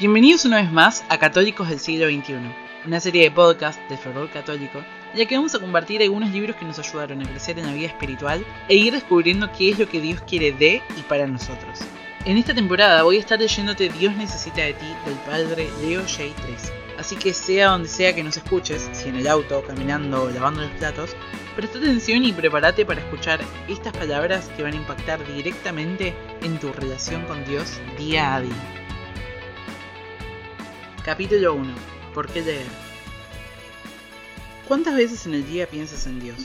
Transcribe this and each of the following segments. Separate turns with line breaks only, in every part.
Bienvenidos una vez más a Católicos del siglo XXI, una serie de podcasts de fervor católico, ya que vamos a compartir algunos libros que nos ayudaron a crecer en la vida espiritual e ir descubriendo qué es lo que Dios quiere de y para nosotros. En esta temporada voy a estar leyéndote Dios necesita de ti del padre Leo J. 3. Así que sea donde sea que nos escuches, si en el auto, caminando o lavando los platos, presta atención y prepárate para escuchar estas palabras que van a impactar directamente en tu relación con Dios día a día. Capítulo 1. ¿Por qué leer? ¿Cuántas veces en el día piensas en Dios?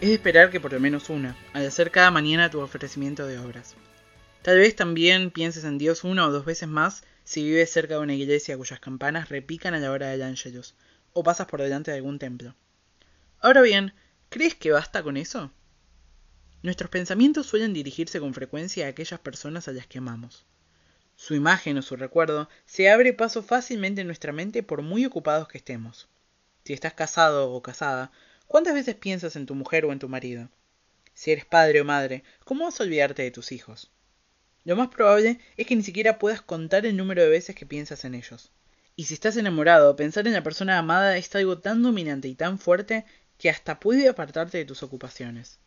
Es de esperar que por lo menos una, al hacer cada mañana tu ofrecimiento de obras. Tal vez también pienses en Dios una o dos veces más si vives cerca de una iglesia cuyas campanas repican a la hora del ángelus, o pasas por delante de algún templo. Ahora bien, ¿crees que basta con eso? Nuestros pensamientos suelen dirigirse con frecuencia a aquellas personas a las que amamos. Su imagen o su recuerdo se abre paso fácilmente en nuestra mente por muy ocupados que estemos. Si estás casado o casada, ¿cuántas veces piensas en tu mujer o en tu marido? Si eres padre o madre, ¿cómo vas a olvidarte de tus hijos? Lo más probable es que ni siquiera puedas contar el número de veces que piensas en ellos. Y si estás enamorado, pensar en la persona amada es algo tan dominante y tan fuerte que hasta puede apartarte de tus ocupaciones.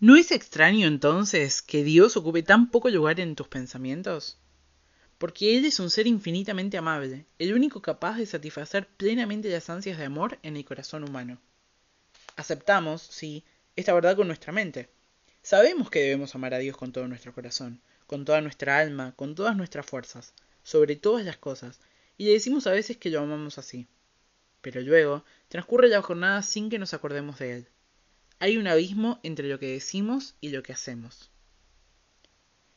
¿No es extraño entonces que Dios ocupe tan poco lugar en tus pensamientos? Porque Él es un ser infinitamente amable, el único capaz de satisfacer plenamente las ansias de amor en el corazón humano. Aceptamos, sí, esta verdad con nuestra mente. Sabemos que debemos amar a Dios con todo nuestro corazón, con toda nuestra alma, con todas nuestras fuerzas, sobre todas las cosas, y le decimos a veces que lo amamos así. Pero luego transcurre la jornada sin que nos acordemos de Él hay un abismo entre lo que decimos y lo que hacemos.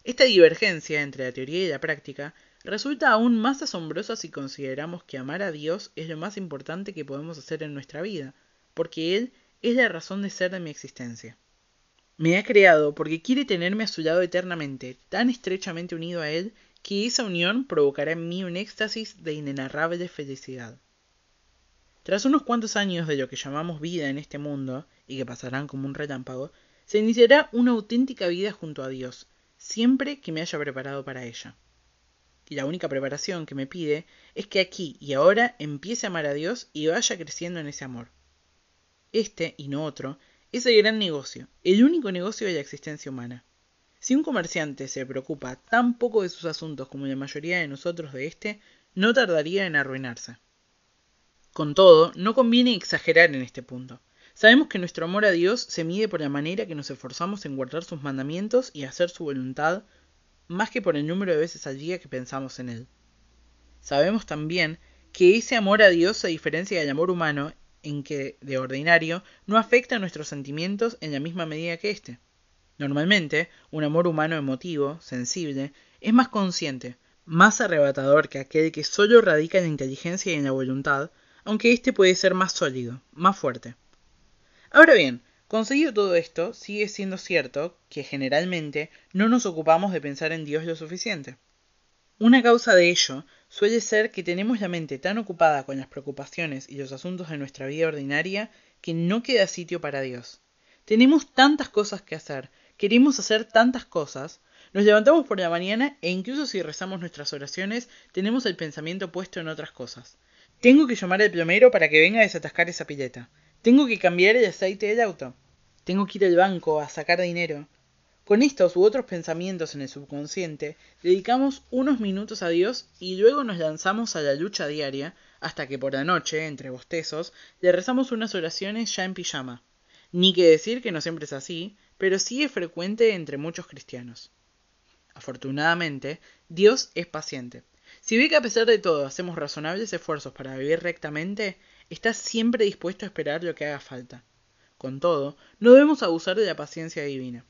Esta divergencia entre la teoría y la práctica resulta aún más asombrosa si consideramos que amar a Dios es lo más importante que podemos hacer en nuestra vida, porque Él es la razón de ser de mi existencia. Me ha creado porque quiere tenerme a su lado eternamente, tan estrechamente unido a Él, que esa unión provocará en mí un éxtasis de inenarrable felicidad. Tras unos cuantos años de lo que llamamos vida en este mundo, y que pasarán como un relámpago, se iniciará una auténtica vida junto a Dios, siempre que me haya preparado para ella. Y la única preparación que me pide es que aquí y ahora empiece a amar a Dios y vaya creciendo en ese amor. Este, y no otro, es el gran negocio, el único negocio de la existencia humana. Si un comerciante se preocupa tan poco de sus asuntos como la mayoría de nosotros de éste, no tardaría en arruinarse. Con todo, no conviene exagerar en este punto. Sabemos que nuestro amor a Dios se mide por la manera que nos esforzamos en guardar sus mandamientos y hacer su voluntad, más que por el número de veces al día que pensamos en Él. Sabemos también que ese amor a Dios se diferencia del amor humano en que, de ordinario, no afecta a nuestros sentimientos en la misma medida que éste. Normalmente, un amor humano emotivo, sensible, es más consciente, más arrebatador que aquel que solo radica en la inteligencia y en la voluntad, aunque éste puede ser más sólido, más fuerte. Ahora bien, conseguido todo esto, sigue siendo cierto que generalmente no nos ocupamos de pensar en Dios lo suficiente. Una causa de ello suele ser que tenemos la mente tan ocupada con las preocupaciones y los asuntos de nuestra vida ordinaria que no queda sitio para Dios. Tenemos tantas cosas que hacer, queremos hacer tantas cosas, nos levantamos por la mañana e incluso si rezamos nuestras oraciones tenemos el pensamiento puesto en otras cosas. Tengo que llamar al plomero para que venga a desatascar esa pileta. Tengo que cambiar el aceite del auto. Tengo que ir al banco a sacar dinero. Con estos u otros pensamientos en el subconsciente, dedicamos unos minutos a Dios y luego nos lanzamos a la lucha diaria hasta que por la noche, entre bostezos, le rezamos unas oraciones ya en pijama. Ni que decir que no siempre es así, pero sí es frecuente entre muchos cristianos. Afortunadamente, Dios es paciente si ve que a pesar de todo hacemos razonables esfuerzos para vivir rectamente, está siempre dispuesto a esperar lo que haga falta. Con todo, no debemos abusar de la paciencia divina.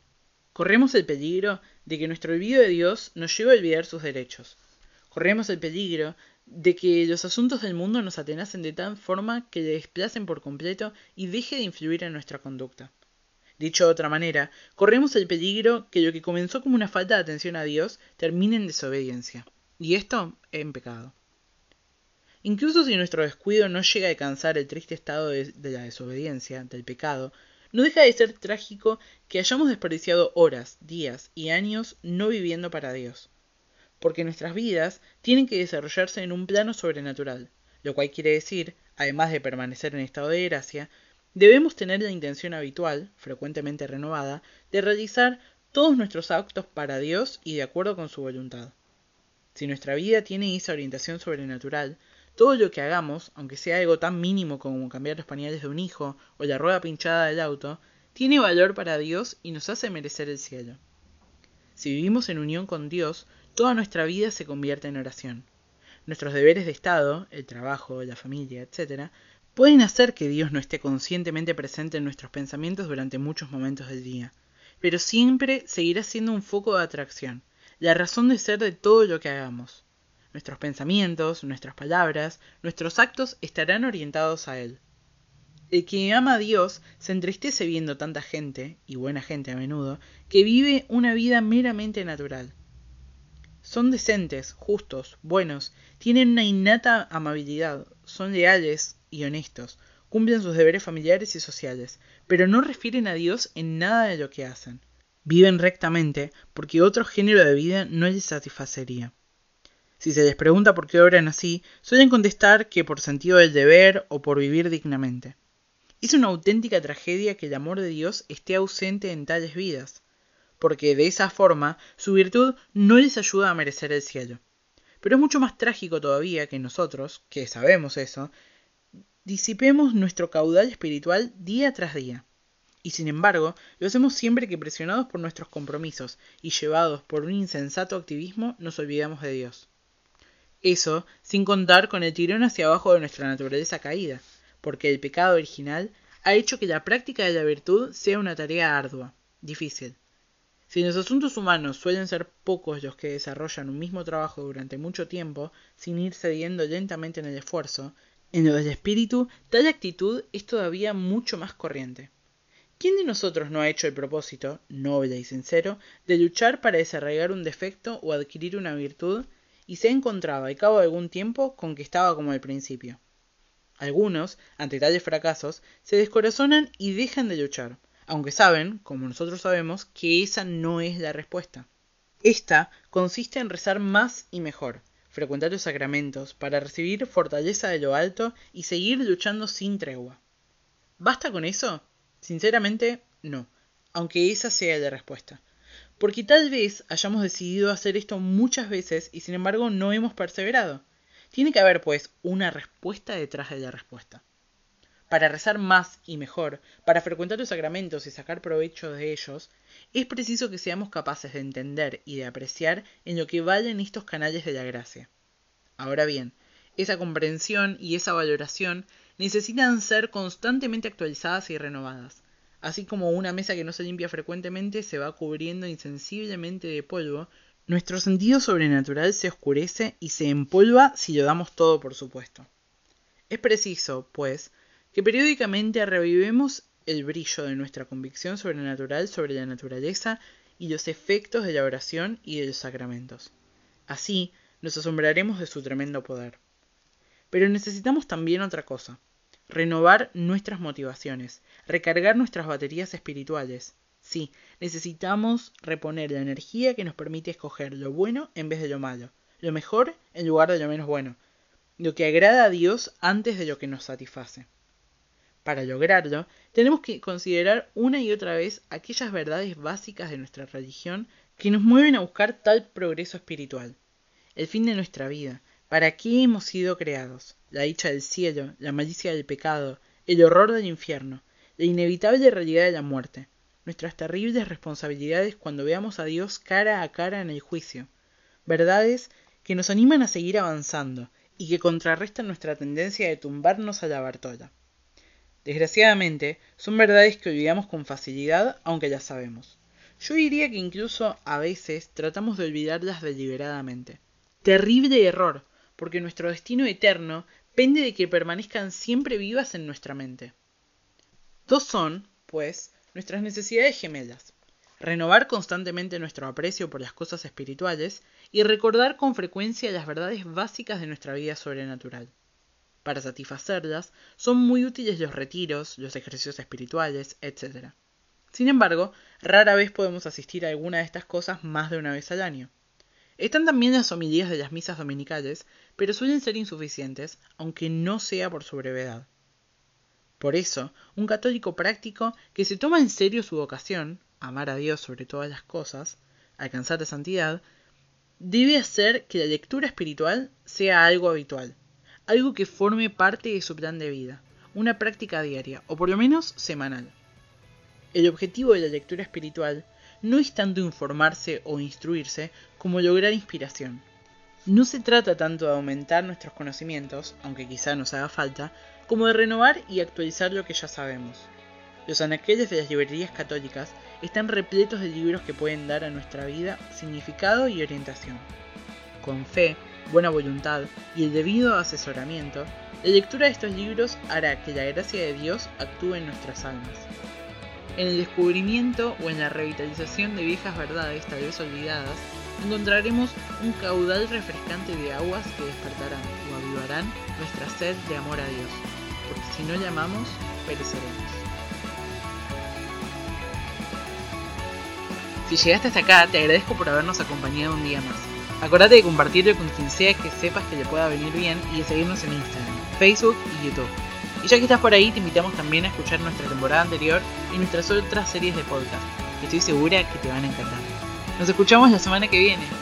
Corremos el peligro de que nuestro olvido de Dios nos lleve a olvidar sus derechos. Corremos el peligro de que los asuntos del mundo nos atenacen de tal forma que le desplacen por completo y deje de influir en nuestra conducta. Dicho de otra manera, corremos el peligro que lo que comenzó como una falta de atención a Dios termine en desobediencia. Y esto en pecado. Incluso si nuestro descuido no llega a alcanzar el triste estado de, la desobediencia, del pecado, no deja de ser trágico que hayamos desperdiciado horas, días y años no viviendo para Dios. porque nuestras vidas tienen que desarrollarse en un plano sobrenatural, lo cual quiere decir, además de permanecer en estado de gracia, debemos tener la intención habitual, frecuentemente renovada, de realizar todos nuestros actos para Dios y de acuerdo con su voluntad. Si nuestra vida tiene esa orientación sobrenatural, todo lo que hagamos, aunque sea algo tan mínimo como cambiar los pañales de un hijo o la rueda pinchada del auto, tiene valor para Dios y nos hace merecer el cielo. Si vivimos en unión con Dios, toda nuestra vida se convierte en oración. Nuestros deberes de Estado, el trabajo, la familia, etc., pueden hacer que Dios no esté conscientemente presente en nuestros pensamientos durante muchos momentos del día, pero siempre seguirá siendo un foco de atracción, la razón de ser de todo lo que hagamos. Nuestros pensamientos, nuestras palabras, nuestros actos estarán orientados a Él. El que ama a Dios se entristece viendo tanta gente, y buena gente a menudo, que vive una vida meramente natural. Son decentes, justos, buenos, tienen una innata amabilidad, son leales y honestos, cumplen sus deberes familiares y sociales, pero no refieren a Dios en nada de lo que hacen. Viven rectamente porque otro género de vida no les satisfacería. Si se les pregunta por qué obran así, suelen contestar que por sentido del deber o por vivir dignamente. Es una auténtica tragedia que el amor de Dios esté ausente en tales vidas, porque de esa forma su virtud no les ayuda a merecer el cielo. Pero es mucho más trágico todavía que nosotros, que sabemos eso, disipemos nuestro caudal espiritual día tras día. Y sin embargo, lo hacemos siempre que presionados por nuestros compromisos y llevados por un insensato activismo nos olvidamos de Dios. Eso sin contar con el tirón hacia abajo de nuestra naturaleza caída, porque el pecado original ha hecho que la práctica de la virtud sea una tarea ardua, difícil. Si en los asuntos humanos suelen ser pocos los que desarrollan un mismo trabajo durante mucho tiempo, sin ir cediendo lentamente en el esfuerzo, en lo del espíritu, tal actitud es todavía mucho más corriente. ¿Quién de nosotros no ha hecho el propósito, noble y sincero, de luchar para desarrollar un defecto o adquirir una virtud y se encontraba al cabo de algún tiempo con que estaba como al principio. Algunos, ante tales fracasos, se descorazonan y dejan de luchar, aunque saben, como nosotros sabemos, que esa no es la respuesta. Esta consiste en rezar más y mejor, frecuentar los sacramentos, para recibir fortaleza de lo alto y seguir luchando sin tregua. ¿Basta con eso? Sinceramente, no, aunque esa sea la respuesta porque tal vez hayamos decidido hacer esto muchas veces y sin embargo no hemos perseverado. Tiene que haber, pues, una respuesta detrás de la respuesta. Para rezar más y mejor, para frecuentar los sacramentos y sacar provecho de ellos, es preciso que seamos capaces de entender y de apreciar en lo que valen estos canales de la gracia. Ahora bien, esa comprensión y esa valoración necesitan ser constantemente actualizadas y renovadas, así como una mesa que no se limpia frecuentemente se va cubriendo insensiblemente de polvo, nuestro sentido sobrenatural se oscurece y se empolva si lo damos todo por supuesto. Es preciso, pues, que periódicamente revivemos el brillo de nuestra convicción sobrenatural sobre la naturaleza y los efectos de la oración y de los sacramentos. Así nos asombraremos de su tremendo poder. Pero necesitamos también otra cosa, renovar nuestras motivaciones, recargar nuestras baterías espirituales. Sí, necesitamos reponer la energía que nos permite escoger lo bueno en vez de lo malo, lo mejor en lugar de lo menos bueno, lo que agrada a Dios antes de lo que nos satisface. Para lograrlo, tenemos que considerar una y otra vez aquellas verdades básicas de nuestra religión que nos mueven a buscar tal progreso espiritual, el fin de nuestra vida, ¿Para qué hemos sido creados? La dicha del cielo, la malicia del pecado, el horror del infierno, la inevitable realidad de la muerte, nuestras terribles responsabilidades cuando veamos a Dios cara a cara en el juicio, verdades que nos animan a seguir avanzando y que contrarrestan nuestra tendencia de tumbarnos a la Bartola. Desgraciadamente, son verdades que olvidamos con facilidad, aunque las sabemos. Yo diría que incluso a veces tratamos de olvidarlas deliberadamente. Terrible error, porque nuestro destino eterno pende de que permanezcan siempre vivas en nuestra mente. Dos son, pues, nuestras necesidades gemelas. Renovar constantemente nuestro aprecio por las cosas espirituales y recordar con frecuencia las verdades básicas de nuestra vida sobrenatural. Para satisfacerlas, son muy útiles los retiros, los ejercicios espirituales, etc. Sin embargo, rara vez podemos asistir a alguna de estas cosas más de una vez al año. Están también las homilías de las misas dominicales, pero suelen ser insuficientes, aunque no sea por su brevedad. Por eso, un católico práctico que se toma en serio su vocación, amar a Dios sobre todas las cosas, alcanzar la santidad, debe hacer que la lectura espiritual sea algo habitual, algo que forme parte de su plan de vida, una práctica diaria, o por lo menos semanal. El objetivo de la lectura espiritual no es tanto informarse o instruirse como lograr inspiración. No se trata tanto de aumentar nuestros conocimientos, aunque quizá nos haga falta, como de renovar y actualizar lo que ya sabemos. Los anaqueles de las librerías católicas están repletos de libros que pueden dar a nuestra vida significado y orientación. Con fe, buena voluntad y el debido asesoramiento, la lectura de estos libros hará que la gracia de Dios actúe en nuestras almas. En el descubrimiento o en la revitalización de viejas verdades tal vez olvidadas, encontraremos un caudal refrescante de aguas que despertarán o avivarán nuestra sed de amor a Dios, porque si no le amamos, pereceremos. Si llegaste hasta acá, te agradezco por habernos acompañado un día más. Acordate de compartirlo con quien sea que sepas que le pueda venir bien y de seguirnos en Instagram, Facebook y YouTube. Y ya que estás por ahí, te invitamos también a escuchar nuestra temporada anterior y nuestras otras series de podcast, que estoy segura que te van a encantar. Nos escuchamos la semana que viene.